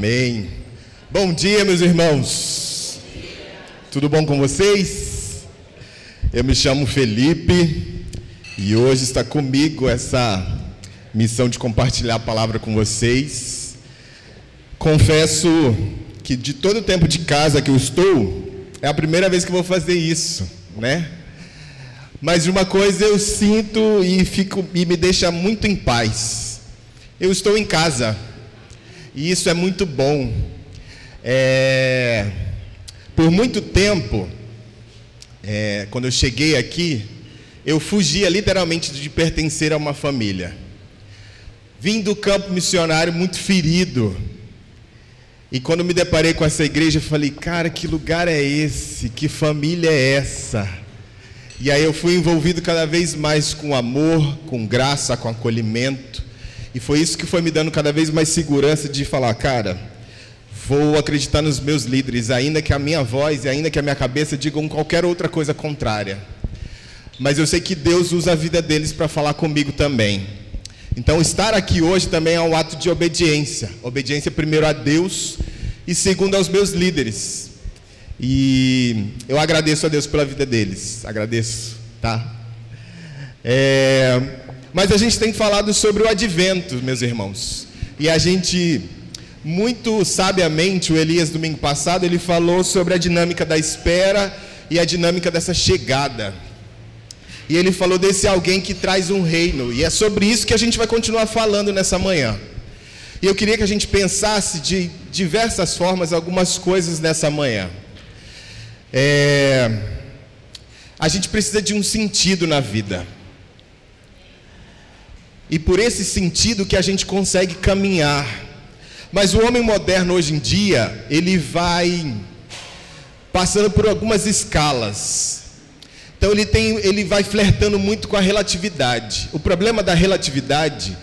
Amém. Bom dia, meus irmãos. Tudo bom com vocês? Eu me chamo Felipe e hoje está comigo essa missão de compartilhar a palavra com vocês. Confesso que de todo o tempo de casa que eu estou, é a primeira vez que vou fazer isso, né? Mas uma coisa eu sinto e fico e me deixa muito em paz. Eu estou em casa. E isso é muito bom. É, por muito tempo, é, quando eu cheguei aqui, eu fugia literalmente de pertencer a uma família. Vim do campo missionário muito ferido. E quando me deparei com essa igreja, eu falei: cara, que lugar é esse? Que família é essa? E aí eu fui envolvido cada vez mais com amor, com graça, com acolhimento. E foi isso que foi me dando cada vez mais segurança de falar, cara, vou acreditar nos meus líderes, ainda que a minha voz e ainda que a minha cabeça digam qualquer outra coisa contrária. Mas eu sei que Deus usa a vida deles para falar comigo também. Então, estar aqui hoje também é um ato de obediência. Obediência primeiro a Deus e segundo aos meus líderes. E eu agradeço a Deus pela vida deles. Agradeço, tá? É, mas a gente tem falado sobre o advento, meus irmãos. E a gente, muito sabiamente, o Elias, domingo passado, ele falou sobre a dinâmica da espera e a dinâmica dessa chegada. E ele falou desse alguém que traz um reino. E é sobre isso que a gente vai continuar falando nessa manhã. E eu queria que a gente pensasse de diversas formas algumas coisas nessa manhã. É... A gente precisa de um sentido na vida. E por esse sentido que a gente consegue caminhar. Mas o homem moderno hoje em dia, ele vai passando por algumas escalas. Então ele tem, ele vai flertando muito com a relatividade. O problema da relatividade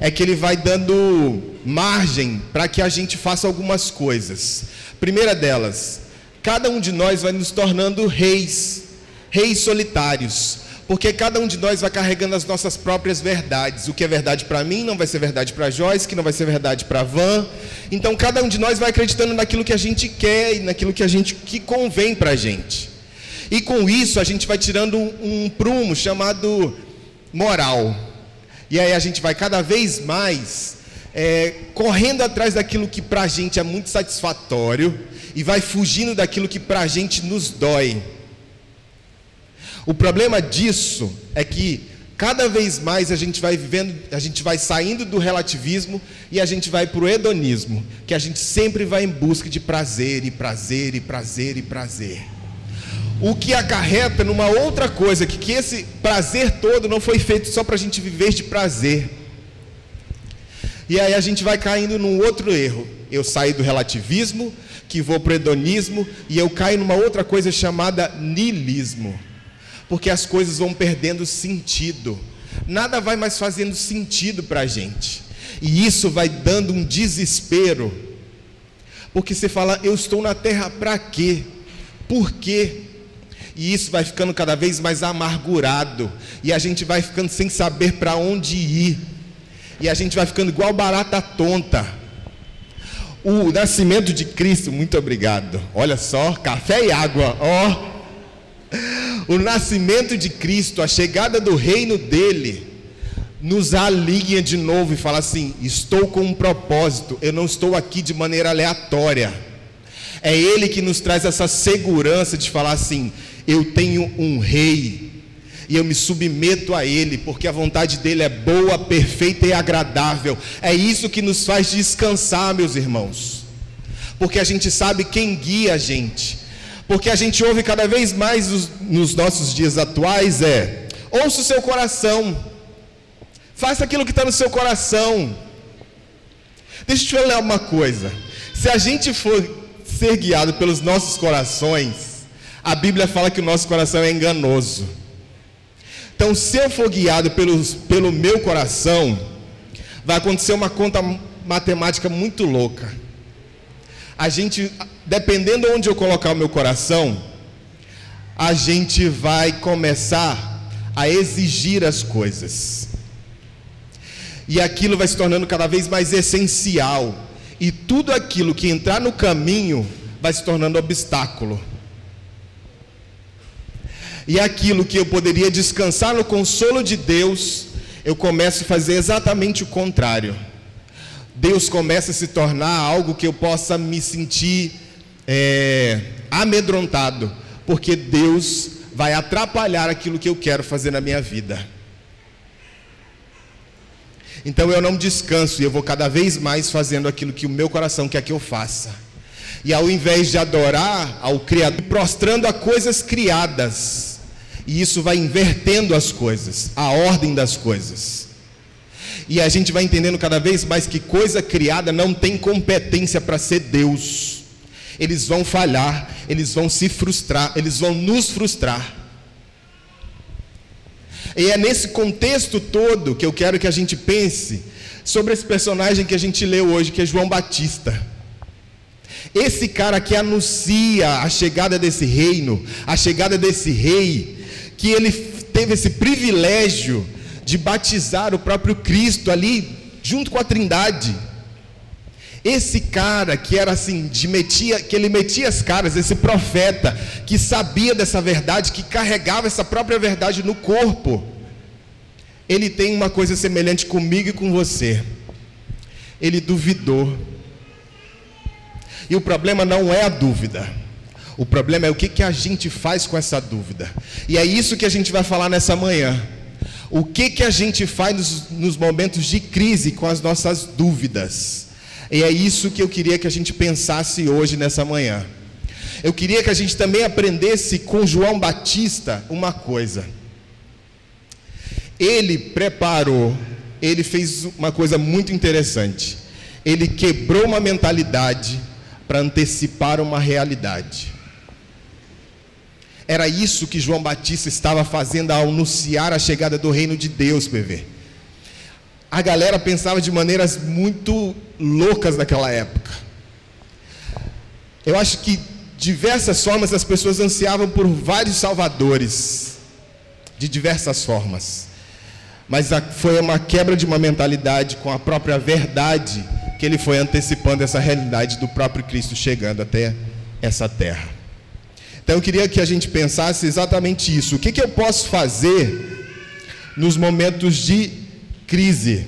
é que ele vai dando margem para que a gente faça algumas coisas. Primeira delas, cada um de nós vai nos tornando reis, reis solitários. Porque cada um de nós vai carregando as nossas próprias verdades. O que é verdade para mim não vai ser verdade para Joyce, que não vai ser verdade para Van. Então cada um de nós vai acreditando naquilo que a gente quer e naquilo que a gente que convém para a gente. E com isso a gente vai tirando um, um prumo chamado moral. E aí a gente vai cada vez mais é, correndo atrás daquilo que para a gente é muito satisfatório e vai fugindo daquilo que para a gente nos dói. O problema disso é que cada vez mais a gente vai vivendo, a gente vai saindo do relativismo e a gente vai para o hedonismo, que a gente sempre vai em busca de prazer e prazer e prazer e prazer. O que acarreta numa outra coisa, que, que esse prazer todo não foi feito só para a gente viver de prazer. E aí a gente vai caindo num outro erro. Eu saí do relativismo, que vou para o hedonismo, e eu caio numa outra coisa chamada nilismo porque as coisas vão perdendo sentido. Nada vai mais fazendo sentido para a gente. E isso vai dando um desespero. Porque você fala, eu estou na terra para quê? Por quê? E isso vai ficando cada vez mais amargurado. E a gente vai ficando sem saber para onde ir. E a gente vai ficando igual barata tonta. O nascimento de Cristo, muito obrigado. Olha só, café e água, ó. Oh o nascimento de Cristo, a chegada do reino dele, nos alinha de novo e fala assim: estou com um propósito, eu não estou aqui de maneira aleatória. É Ele que nos traz essa segurança de falar assim: eu tenho um rei e eu me submeto a Ele, porque a vontade dele é boa, perfeita e agradável. É isso que nos faz descansar, meus irmãos, porque a gente sabe quem guia a gente. Porque a gente ouve cada vez mais nos, nos nossos dias atuais é: ouça o seu coração, faça aquilo que está no seu coração. Deixa eu te falar uma coisa: se a gente for ser guiado pelos nossos corações, a Bíblia fala que o nosso coração é enganoso. Então, se eu for guiado pelos, pelo meu coração, vai acontecer uma conta matemática muito louca. A gente dependendo onde eu colocar o meu coração, a gente vai começar a exigir as coisas. E aquilo vai se tornando cada vez mais essencial. E tudo aquilo que entrar no caminho vai se tornando obstáculo. E aquilo que eu poderia descansar no consolo de Deus, eu começo a fazer exatamente o contrário. Deus começa a se tornar algo que eu possa me sentir é, amedrontado, porque Deus vai atrapalhar aquilo que eu quero fazer na minha vida. Então eu não descanso e eu vou cada vez mais fazendo aquilo que o meu coração quer que eu faça. E ao invés de adorar ao Criador, prostrando a coisas criadas, e isso vai invertendo as coisas, a ordem das coisas. E a gente vai entendendo cada vez mais que coisa criada não tem competência para ser Deus. Eles vão falhar, eles vão se frustrar, eles vão nos frustrar. E é nesse contexto todo que eu quero que a gente pense sobre esse personagem que a gente leu hoje, que é João Batista. Esse cara que anuncia a chegada desse reino, a chegada desse rei, que ele teve esse privilégio de batizar o próprio Cristo ali, junto com a Trindade. Esse cara que era assim, de metia, que ele metia as caras, esse profeta que sabia dessa verdade, que carregava essa própria verdade no corpo, ele tem uma coisa semelhante comigo e com você. Ele duvidou. E o problema não é a dúvida. O problema é o que, que a gente faz com essa dúvida. E é isso que a gente vai falar nessa manhã. O que, que a gente faz nos, nos momentos de crise com as nossas dúvidas. E é isso que eu queria que a gente pensasse hoje nessa manhã. Eu queria que a gente também aprendesse com João Batista uma coisa. Ele preparou, ele fez uma coisa muito interessante. Ele quebrou uma mentalidade para antecipar uma realidade. Era isso que João Batista estava fazendo ao anunciar a chegada do reino de Deus, PV. A galera pensava de maneiras muito loucas naquela época. Eu acho que diversas formas as pessoas ansiavam por vários salvadores, de diversas formas. Mas foi uma quebra de uma mentalidade com a própria verdade que ele foi antecipando essa realidade do próprio Cristo chegando até essa terra. Então eu queria que a gente pensasse exatamente isso. O que, que eu posso fazer nos momentos de crise?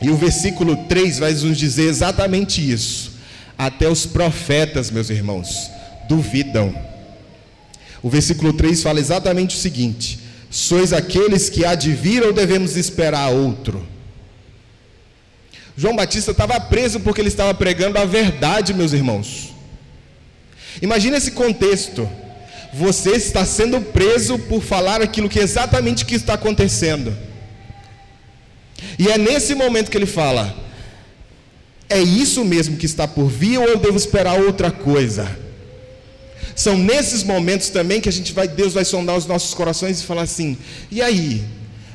E o versículo 3 vai nos dizer exatamente isso. Até os profetas, meus irmãos, duvidam. O versículo 3 fala exatamente o seguinte: Sois aqueles que há de vir ou devemos esperar outro? João Batista estava preso porque ele estava pregando a verdade, meus irmãos. Imagina esse contexto. Você está sendo preso por falar aquilo que exatamente que está acontecendo. E é nesse momento que ele fala: É isso mesmo que está por vir ou eu devo esperar outra coisa? São nesses momentos também que a gente vai, Deus vai sondar os nossos corações e falar assim: E aí?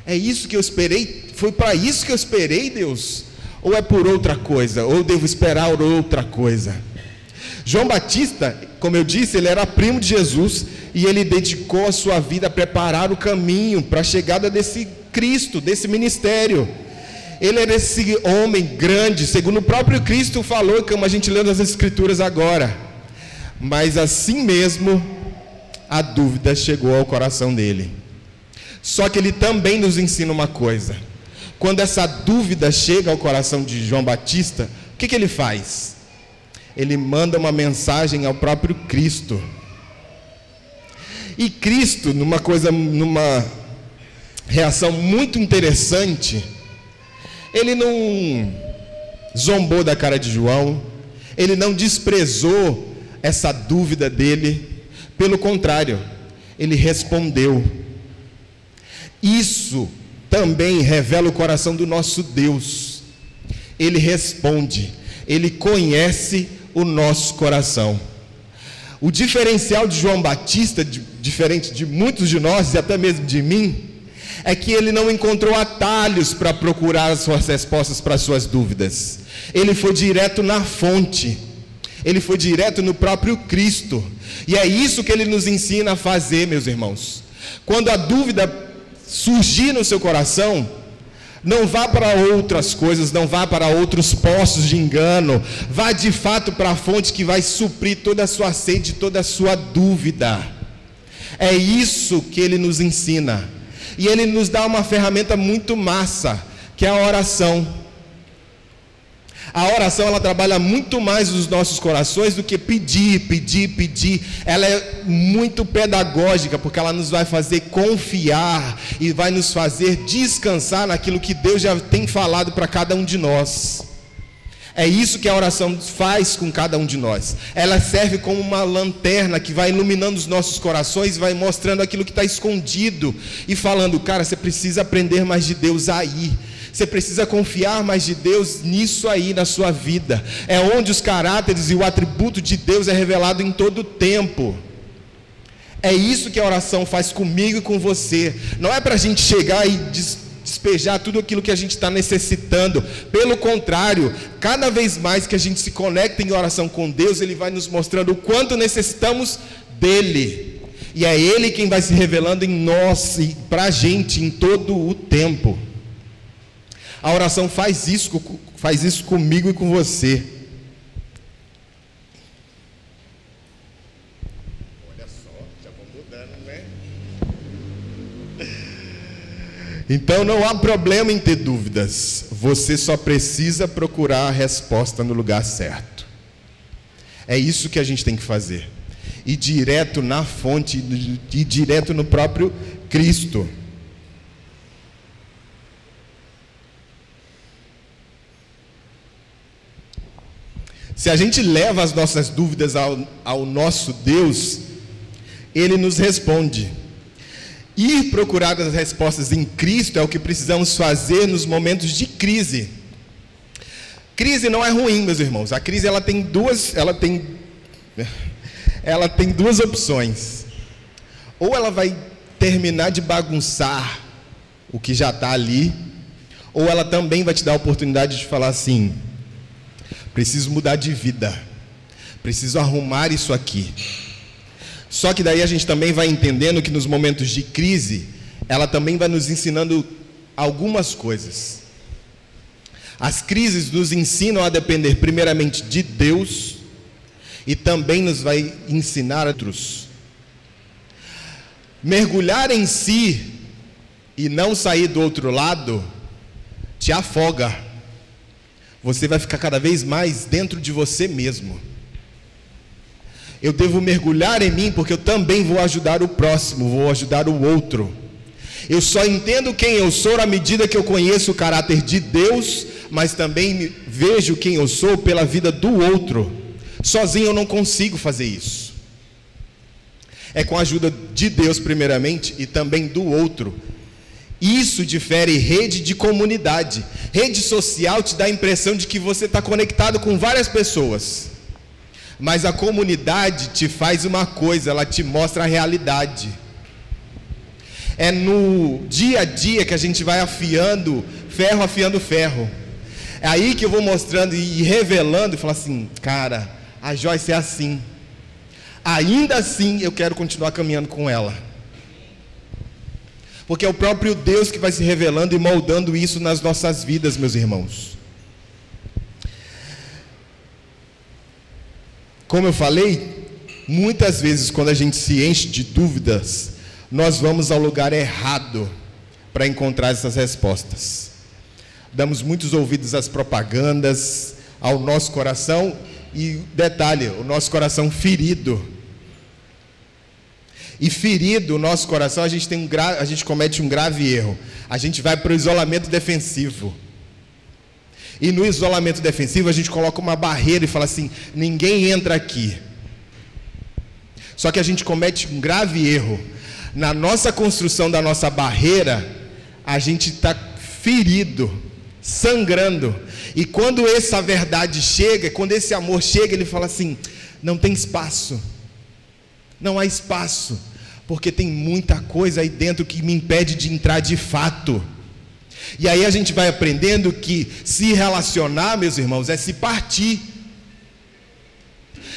É isso que eu esperei? Foi para isso que eu esperei, Deus? Ou é por outra coisa? Ou devo esperar outra coisa? João Batista, como eu disse, ele era primo de Jesus e ele dedicou a sua vida a preparar o caminho para a chegada desse Cristo, desse ministério. Ele era esse homem grande, segundo o próprio Cristo falou, como a gente lê nas Escrituras agora. Mas assim mesmo, a dúvida chegou ao coração dele. Só que ele também nos ensina uma coisa: quando essa dúvida chega ao coração de João Batista, o que, que ele faz? Ele manda uma mensagem ao próprio Cristo. E Cristo, numa coisa, numa reação muito interessante, ele não zombou da cara de João, ele não desprezou essa dúvida dele, pelo contrário, ele respondeu. Isso também revela o coração do nosso Deus. Ele responde, ele conhece o nosso coração. O diferencial de João Batista, de, diferente de muitos de nós e até mesmo de mim, é que ele não encontrou atalhos para procurar as suas respostas para as suas dúvidas. Ele foi direto na fonte. Ele foi direto no próprio Cristo. E é isso que ele nos ensina a fazer, meus irmãos. Quando a dúvida surgir no seu coração, Não vá para outras coisas, não vá para outros poços de engano. Vá de fato para a fonte que vai suprir toda a sua sede, toda a sua dúvida. É isso que ele nos ensina. E ele nos dá uma ferramenta muito massa, que é a oração. A oração ela trabalha muito mais nos nossos corações do que pedir, pedir, pedir. Ela é muito pedagógica porque ela nos vai fazer confiar e vai nos fazer descansar naquilo que Deus já tem falado para cada um de nós. É isso que a oração faz com cada um de nós. Ela serve como uma lanterna que vai iluminando os nossos corações, vai mostrando aquilo que está escondido e falando, cara, você precisa aprender mais de Deus aí. Você precisa confiar mais de Deus nisso aí na sua vida. É onde os caráteres e o atributo de Deus é revelado em todo o tempo. É isso que a oração faz comigo e com você. Não é para a gente chegar e despejar tudo aquilo que a gente está necessitando. Pelo contrário, cada vez mais que a gente se conecta em oração com Deus, Ele vai nos mostrando o quanto necessitamos dEle. E é Ele quem vai se revelando em nós e para a gente em todo o tempo. A oração faz isso, faz isso comigo e com você. Olha só, já vou mudando, né? Então não há problema em ter dúvidas. Você só precisa procurar a resposta no lugar certo. É isso que a gente tem que fazer. E direto na fonte, e direto no próprio Cristo. Se a gente leva as nossas dúvidas ao, ao nosso Deus, Ele nos responde. Ir procurar as respostas em Cristo é o que precisamos fazer nos momentos de crise. Crise não é ruim, meus irmãos. A crise ela tem duas, ela tem, ela tem duas opções. Ou ela vai terminar de bagunçar o que já está ali, ou ela também vai te dar a oportunidade de falar assim: Preciso mudar de vida. Preciso arrumar isso aqui. Só que daí a gente também vai entendendo que nos momentos de crise, ela também vai nos ensinando algumas coisas. As crises nos ensinam a depender primeiramente de Deus e também nos vai ensinar outros. Mergulhar em si e não sair do outro lado te afoga você vai ficar cada vez mais dentro de você mesmo. Eu devo mergulhar em mim porque eu também vou ajudar o próximo, vou ajudar o outro. Eu só entendo quem eu sou à medida que eu conheço o caráter de Deus, mas também vejo quem eu sou pela vida do outro. Sozinho eu não consigo fazer isso. É com a ajuda de Deus, primeiramente, e também do outro, isso difere rede de comunidade. Rede social te dá a impressão de que você está conectado com várias pessoas. Mas a comunidade te faz uma coisa, ela te mostra a realidade. É no dia a dia que a gente vai afiando, ferro afiando ferro. É aí que eu vou mostrando e revelando e falar assim, cara, a Joyce é assim. Ainda assim eu quero continuar caminhando com ela porque é o próprio Deus que vai se revelando e moldando isso nas nossas vidas, meus irmãos. Como eu falei, muitas vezes quando a gente se enche de dúvidas, nós vamos ao lugar errado para encontrar essas respostas. Damos muitos ouvidos às propagandas, ao nosso coração e detalhe, o nosso coração ferido e ferido o nosso coração, a gente, tem um gra... a gente comete um grave erro. A gente vai para o isolamento defensivo. E no isolamento defensivo a gente coloca uma barreira e fala assim: ninguém entra aqui. Só que a gente comete um grave erro. Na nossa construção da nossa barreira, a gente está ferido, sangrando. E quando essa verdade chega, quando esse amor chega, ele fala assim: não tem espaço. Não há espaço porque tem muita coisa aí dentro que me impede de entrar de fato. E aí a gente vai aprendendo que se relacionar, meus irmãos, é se partir.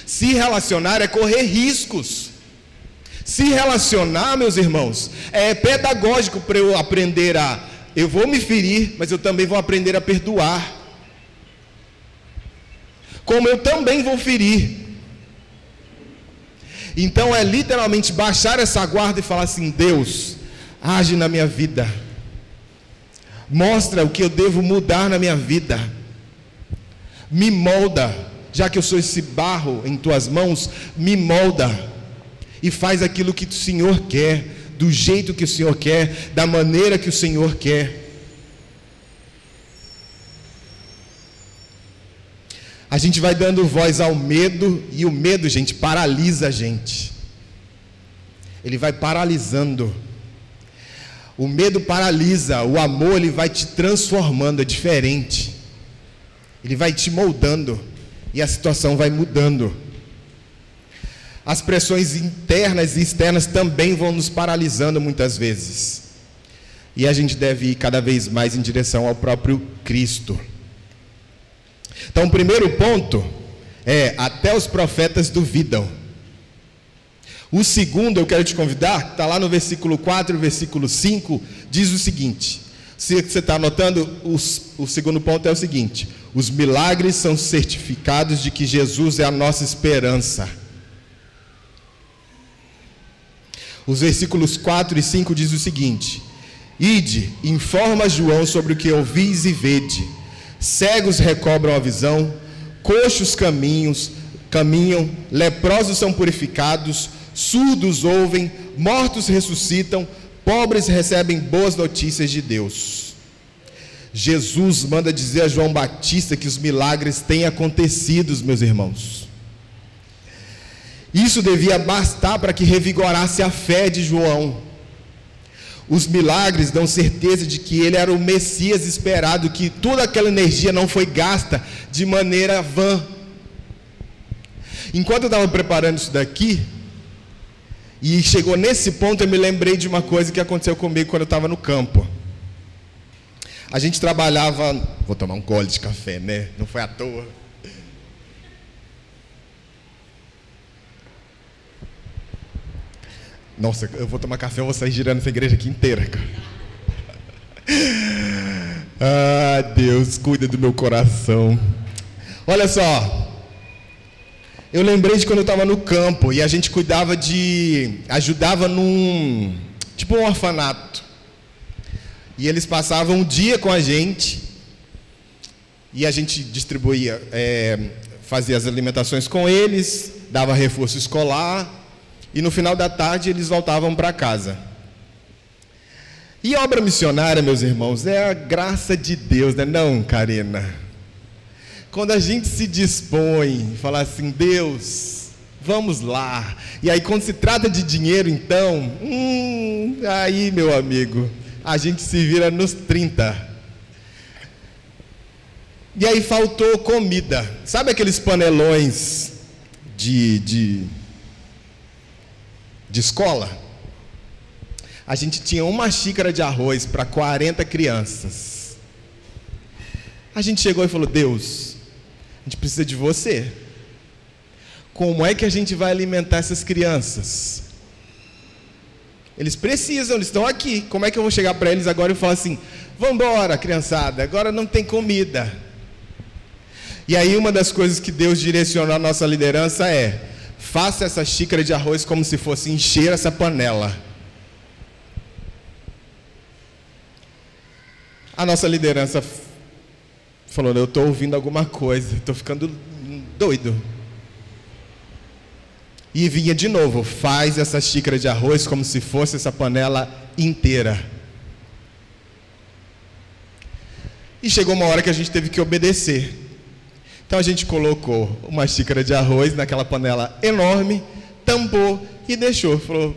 Se relacionar é correr riscos. Se relacionar, meus irmãos, é pedagógico para eu aprender a eu vou me ferir, mas eu também vou aprender a perdoar. Como eu também vou ferir. Então é literalmente baixar essa guarda e falar assim: Deus, age na minha vida. Mostra o que eu devo mudar na minha vida. Me molda, já que eu sou esse barro em tuas mãos, me molda e faz aquilo que o Senhor quer, do jeito que o Senhor quer, da maneira que o Senhor quer. A gente vai dando voz ao medo e o medo, gente, paralisa a gente. Ele vai paralisando. O medo paralisa, o amor ele vai te transformando, é diferente. Ele vai te moldando e a situação vai mudando. As pressões internas e externas também vão nos paralisando muitas vezes. E a gente deve ir cada vez mais em direção ao próprio Cristo. Então, o primeiro ponto é: até os profetas duvidam. O segundo, eu quero te convidar, está lá no versículo 4 e versículo 5, diz o seguinte: se você está anotando, os, o segundo ponto é o seguinte: os milagres são certificados de que Jesus é a nossa esperança. Os versículos 4 e 5 diz o seguinte: Ide, informa João sobre o que ouvis e vede. Cegos recobram a visão, coxos caminhos, caminham, leprosos são purificados, surdos ouvem, mortos ressuscitam, pobres recebem boas notícias de Deus. Jesus manda dizer a João Batista que os milagres têm acontecido, meus irmãos. Isso devia bastar para que revigorasse a fé de João. Os milagres dão certeza de que ele era o Messias esperado, que toda aquela energia não foi gasta de maneira vã. Enquanto eu estava preparando isso daqui, e chegou nesse ponto, eu me lembrei de uma coisa que aconteceu comigo quando eu estava no campo. A gente trabalhava. Vou tomar um gole de café, né? Não foi à toa. Nossa, eu vou tomar café, eu vou sair girando essa igreja aqui inteira, cara. Ah, Deus, cuida do meu coração. Olha só. Eu lembrei de quando eu estava no campo e a gente cuidava de. ajudava num. tipo um orfanato. E eles passavam um dia com a gente e a gente distribuía, é, fazia as alimentações com eles, dava reforço escolar e no final da tarde eles voltavam para casa. E obra missionária, meus irmãos, é a graça de Deus, né? Não, Karina. Quando a gente se dispõe, falar assim, Deus, vamos lá. E aí, quando se trata de dinheiro, então, hum, aí, meu amigo, a gente se vira nos 30. E aí faltou comida. Sabe aqueles panelões de, de de escola, a gente tinha uma xícara de arroz para 40 crianças. A gente chegou e falou: Deus, a gente precisa de você. Como é que a gente vai alimentar essas crianças? Eles precisam, eles estão aqui. Como é que eu vou chegar para eles agora e falar assim: vamos embora, criançada, agora não tem comida. E aí, uma das coisas que Deus direcionou a nossa liderança é: Faça essa xícara de arroz como se fosse encher essa panela. A nossa liderança falou: Eu estou ouvindo alguma coisa, estou ficando doido. E vinha de novo: Faz essa xícara de arroz como se fosse essa panela inteira. E chegou uma hora que a gente teve que obedecer. Então a gente colocou uma xícara de arroz naquela panela enorme, tampou e deixou. Falou: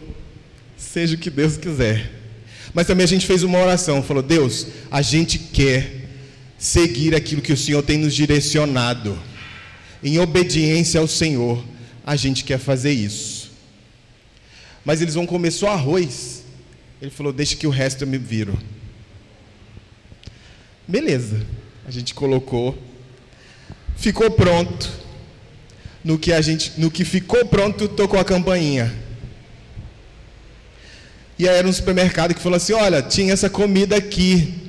seja o que Deus quiser. Mas também a gente fez uma oração, falou: Deus, a gente quer seguir aquilo que o Senhor tem nos direcionado. Em obediência ao Senhor, a gente quer fazer isso. Mas eles vão comer só arroz. Ele falou: Deixa que o resto eu me viro. Beleza. A gente colocou ficou pronto. No que a gente, no que ficou pronto, tocou a campainha. E aí era um supermercado que falou assim: "Olha, tinha essa comida aqui.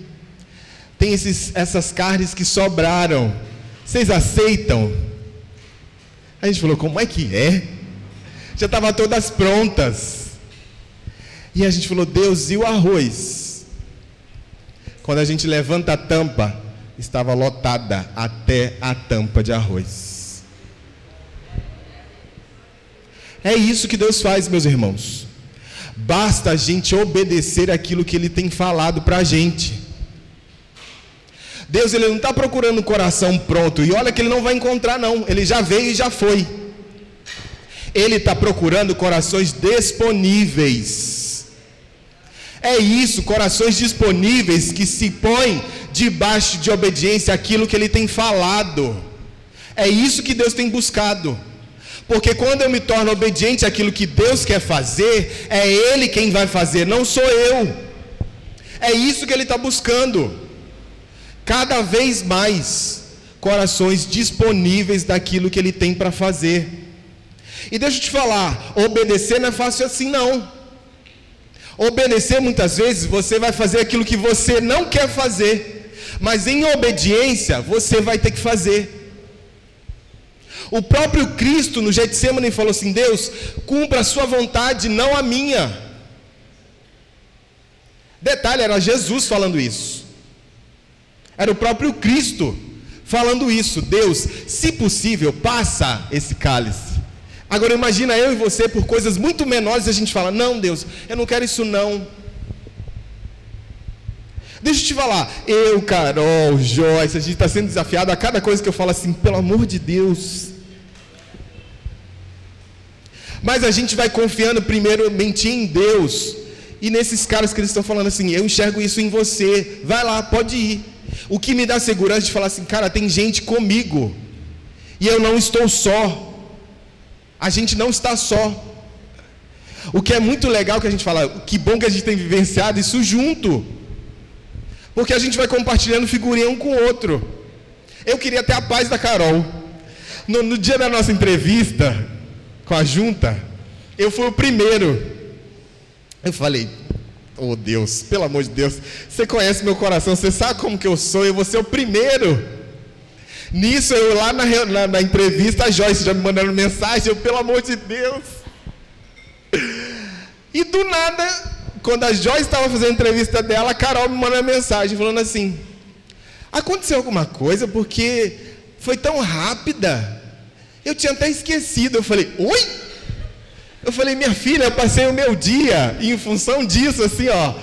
tem esses, essas carnes que sobraram. Vocês aceitam? A gente falou: Como é que é? Já estavam todas prontas. E a gente falou: Deus, e o arroz? Quando a gente levanta a tampa, estava lotada até a tampa de arroz. É isso que Deus faz, meus irmãos. Basta a gente obedecer aquilo que Ele tem falado para a gente. Deus ele não está procurando um coração pronto, e olha que Ele não vai encontrar, não, Ele já veio e já foi. Ele está procurando corações disponíveis. É isso, corações disponíveis que se põem debaixo de obediência àquilo que Ele tem falado. É isso que Deus tem buscado. Porque quando eu me torno obediente àquilo que Deus quer fazer, é Ele quem vai fazer, não sou eu. É isso que Ele está buscando. Cada vez mais corações disponíveis daquilo que Ele tem para fazer. E deixa eu te falar, obedecer não é fácil assim não. Obedecer muitas vezes você vai fazer aquilo que você não quer fazer, mas em obediência você vai ter que fazer. O próprio Cristo no Getsemane falou assim: Deus, cumpra a sua vontade, não a minha. Detalhe, era Jesus falando isso. Era o próprio Cristo falando isso. Deus, se possível, passa esse cálice. Agora imagina eu e você por coisas muito menores a gente fala: "Não, Deus, eu não quero isso não". Deixa eu te falar, eu, Carol, Joyce, a gente está sendo desafiado a cada coisa que eu falo assim, pelo amor de Deus, mas a gente vai confiando primeiramente em Deus. E nesses caras que eles estão falando assim, eu enxergo isso em você. Vai lá, pode ir. O que me dá segurança de falar assim, cara, tem gente comigo. E eu não estou só. A gente não está só. O que é muito legal que a gente fala, que bom que a gente tem vivenciado isso junto. Porque a gente vai compartilhando figurinha um com o outro. Eu queria ter a paz da Carol. No, no dia da nossa entrevista, com a junta, eu fui o primeiro. Eu falei, oh Deus, pelo amor de Deus, você conhece meu coração, você sabe como que eu sou, eu vou ser o primeiro. Nisso, eu lá na, na, na entrevista, a Joyce já me mandando mensagem, eu, pelo amor de Deus. E do nada, quando a Joyce estava fazendo a entrevista dela, a Carol me mandou mensagem falando assim: aconteceu alguma coisa porque foi tão rápida. Eu tinha até esquecido. Eu falei, oi? Eu falei, minha filha, eu passei o meu dia em função disso, assim, ó.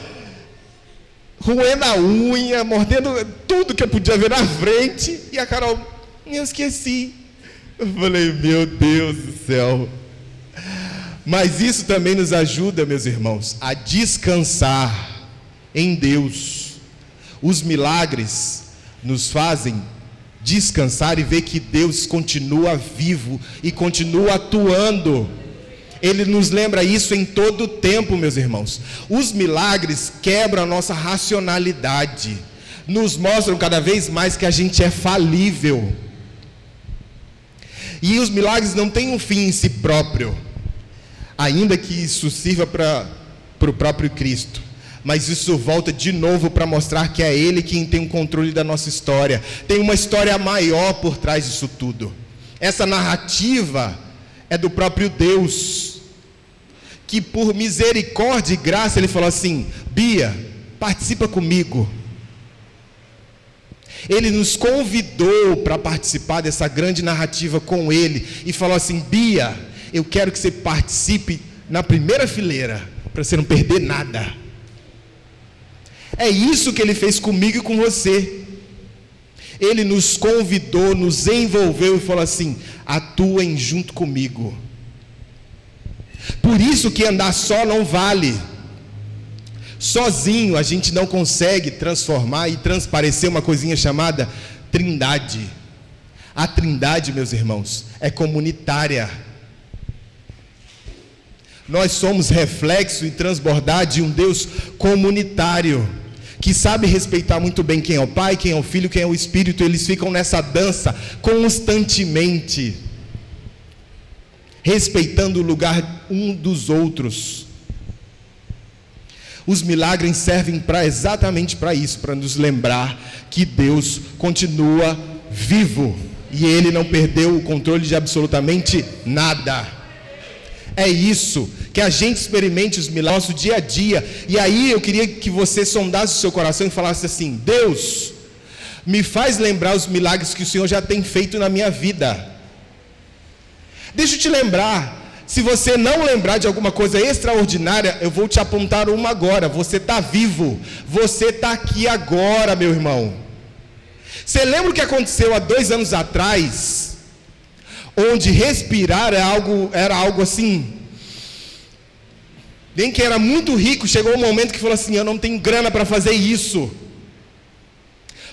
Roendo a unha, mordendo tudo que eu podia ver na frente. E a Carol, eu esqueci. Eu falei, meu Deus do céu. Mas isso também nos ajuda, meus irmãos, a descansar em Deus. Os milagres nos fazem descansar e ver que Deus continua vivo e continua atuando. Ele nos lembra isso em todo o tempo, meus irmãos. Os milagres quebram a nossa racionalidade, nos mostram cada vez mais que a gente é falível. E os milagres não têm um fim em si próprio, ainda que isso sirva para o próprio Cristo mas isso volta de novo para mostrar que é Ele quem tem o controle da nossa história. Tem uma história maior por trás disso tudo. Essa narrativa é do próprio Deus, que por misericórdia e graça Ele falou assim: Bia, participa comigo. Ele nos convidou para participar dessa grande narrativa com Ele e falou assim: Bia, eu quero que você participe na primeira fileira, para você não perder nada. É isso que ele fez comigo e com você. Ele nos convidou, nos envolveu e falou assim: atuem junto comigo. Por isso que andar só não vale. Sozinho a gente não consegue transformar e transparecer uma coisinha chamada Trindade. A Trindade, meus irmãos, é comunitária. Nós somos reflexo e transbordar de um Deus comunitário que sabe respeitar muito bem quem é o Pai, quem é o Filho, quem é o Espírito, eles ficam nessa dança constantemente, respeitando o lugar um dos outros. Os milagres servem para exatamente para isso, para nos lembrar que Deus continua vivo e ele não perdeu o controle de absolutamente nada. É isso, que a gente experimente os milagres no dia a dia. E aí eu queria que você sondasse o seu coração e falasse assim: Deus, me faz lembrar os milagres que o Senhor já tem feito na minha vida. Deixa eu te lembrar, se você não lembrar de alguma coisa extraordinária, eu vou te apontar uma agora. Você está vivo, você está aqui agora, meu irmão. Você lembra o que aconteceu há dois anos atrás? Onde respirar era algo, era algo assim. Bem que era muito rico, chegou um momento que falou assim: Eu não tenho grana para fazer isso.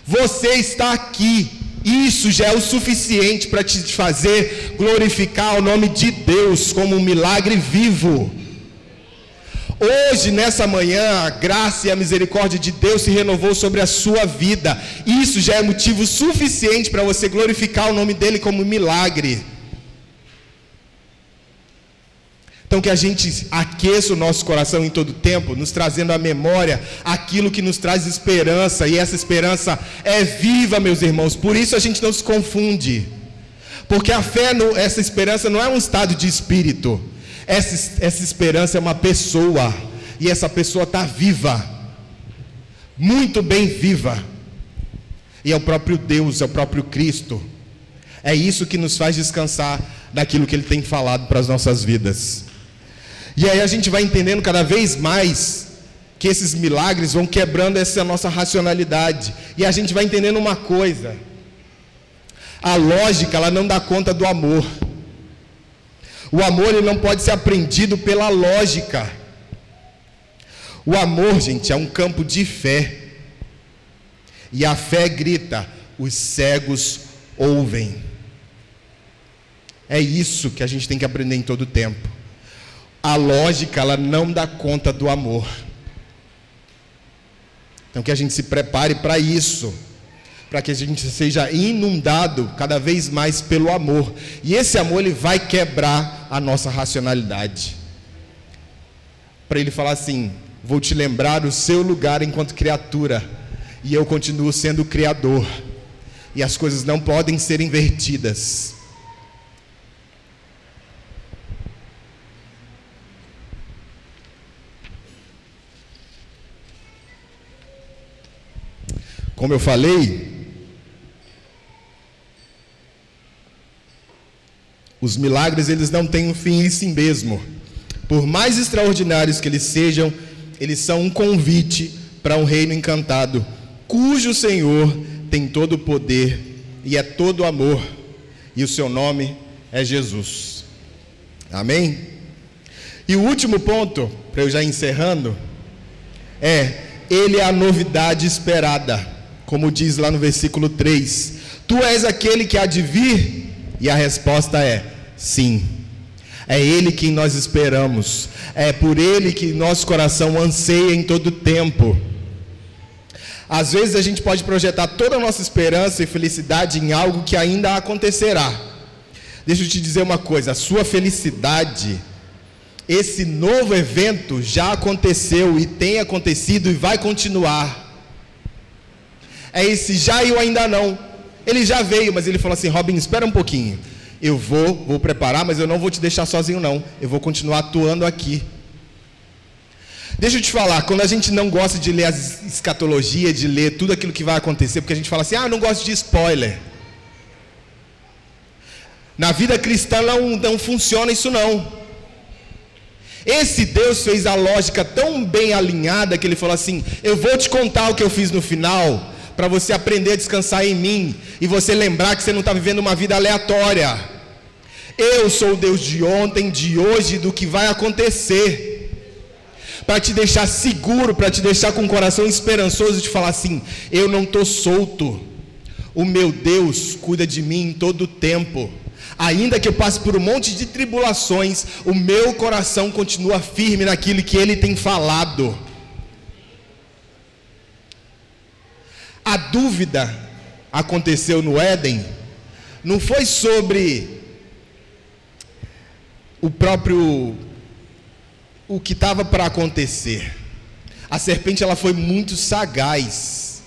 Você está aqui, isso já é o suficiente para te fazer glorificar o nome de Deus como um milagre vivo. Hoje, nessa manhã, a graça e a misericórdia de Deus se renovou sobre a sua vida. Isso já é motivo suficiente para você glorificar o nome dele como milagre. Então que a gente aqueça o nosso coração em todo tempo, nos trazendo à memória aquilo que nos traz esperança, e essa esperança é viva, meus irmãos. Por isso a gente não se confunde. Porque a fé, essa esperança não é um estado de espírito. Essa, essa esperança é uma pessoa, e essa pessoa está viva, muito bem viva, e é o próprio Deus, é o próprio Cristo. É isso que nos faz descansar daquilo que Ele tem falado para as nossas vidas. E aí a gente vai entendendo cada vez mais que esses milagres vão quebrando essa nossa racionalidade. E a gente vai entendendo uma coisa: a lógica ela não dá conta do amor. O amor ele não pode ser aprendido pela lógica. O amor, gente, é um campo de fé. E a fé grita: os cegos ouvem. É isso que a gente tem que aprender em todo tempo a lógica ela não dá conta do amor. Então que a gente se prepare para isso, para que a gente seja inundado cada vez mais pelo amor. E esse amor ele vai quebrar a nossa racionalidade. Para ele falar assim: "Vou te lembrar o seu lugar enquanto criatura, e eu continuo sendo o criador. E as coisas não podem ser invertidas." Como eu falei, os milagres eles não têm um fim em si mesmo. Por mais extraordinários que eles sejam, eles são um convite para um reino encantado, cujo Senhor tem todo o poder e é todo amor, e o seu nome é Jesus. Amém? E o último ponto, para eu já encerrando, é: Ele é a novidade esperada como diz lá no versículo 3: Tu és aquele que há de vir? E a resposta é: sim. É Ele que nós esperamos, é por Ele que nosso coração anseia em todo tempo. Às vezes a gente pode projetar toda a nossa esperança e felicidade em algo que ainda acontecerá. Deixa eu te dizer uma coisa: a sua felicidade, esse novo evento já aconteceu e tem acontecido e vai continuar. É esse já e o ainda não. Ele já veio, mas ele falou assim: Robin, espera um pouquinho. Eu vou, vou preparar, mas eu não vou te deixar sozinho, não. Eu vou continuar atuando aqui. Deixa eu te falar, quando a gente não gosta de ler a escatologia, de ler tudo aquilo que vai acontecer, porque a gente fala assim, ah, não gosto de spoiler. Na vida cristã não, não funciona isso não. Esse Deus fez a lógica tão bem alinhada que ele falou assim: Eu vou te contar o que eu fiz no final, para você aprender a descansar em mim e você lembrar que você não está vivendo uma vida aleatória. Eu sou o Deus de ontem, de hoje, do que vai acontecer. Para te deixar seguro, para te deixar com o coração esperançoso de falar assim: eu não estou solto. O meu Deus cuida de mim em todo o tempo. Ainda que eu passe por um monte de tribulações, o meu coração continua firme naquilo que Ele tem falado. A dúvida aconteceu no Éden, não foi sobre o próprio o que estava para acontecer. A serpente ela foi muito sagaz.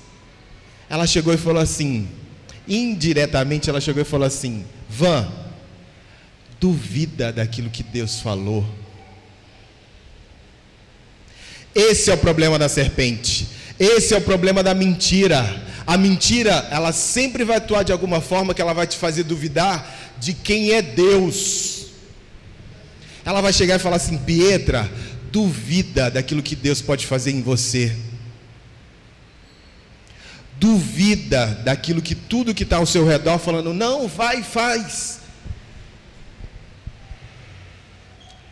Ela chegou e falou assim, indiretamente ela chegou e falou assim: "Van, duvida daquilo que Deus falou". Esse é o problema da serpente. Esse é o problema da mentira. A mentira, ela sempre vai atuar de alguma forma que ela vai te fazer duvidar de quem é Deus. Ela vai chegar e falar assim: Pietra, duvida daquilo que Deus pode fazer em você. Duvida daquilo que tudo que está ao seu redor falando, não, vai faz.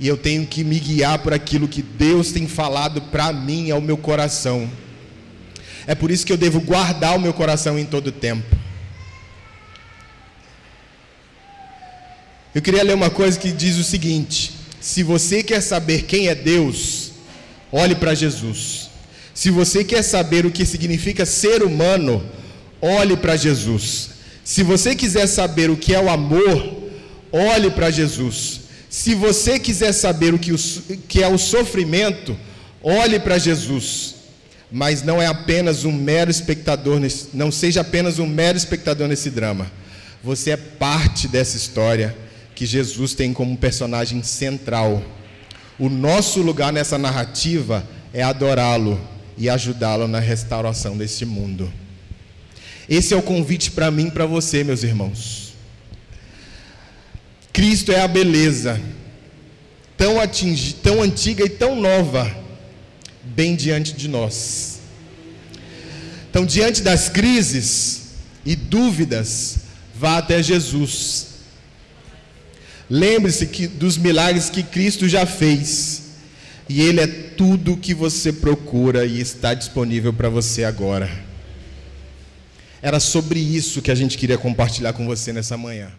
E eu tenho que me guiar por aquilo que Deus tem falado para mim, ao meu coração. É por isso que eu devo guardar o meu coração em todo tempo. Eu queria ler uma coisa que diz o seguinte: se você quer saber quem é Deus, olhe para Jesus. Se você quer saber o que significa ser humano, olhe para Jesus. Se você quiser saber o que é o amor, olhe para Jesus. Se você quiser saber o que, o que é o sofrimento, olhe para Jesus. Mas não é apenas um mero espectador, nesse, não seja apenas um mero espectador nesse drama. Você é parte dessa história que Jesus tem como personagem central. O nosso lugar nessa narrativa é adorá-lo e ajudá-lo na restauração desse mundo. Esse é o convite para mim e para você, meus irmãos. Cristo é a beleza, tão, atingi, tão antiga e tão nova, bem diante de nós. Então, diante das crises e dúvidas, vá até Jesus Lembre-se que dos milagres que Cristo já fez. E ele é tudo o que você procura e está disponível para você agora. Era sobre isso que a gente queria compartilhar com você nessa manhã.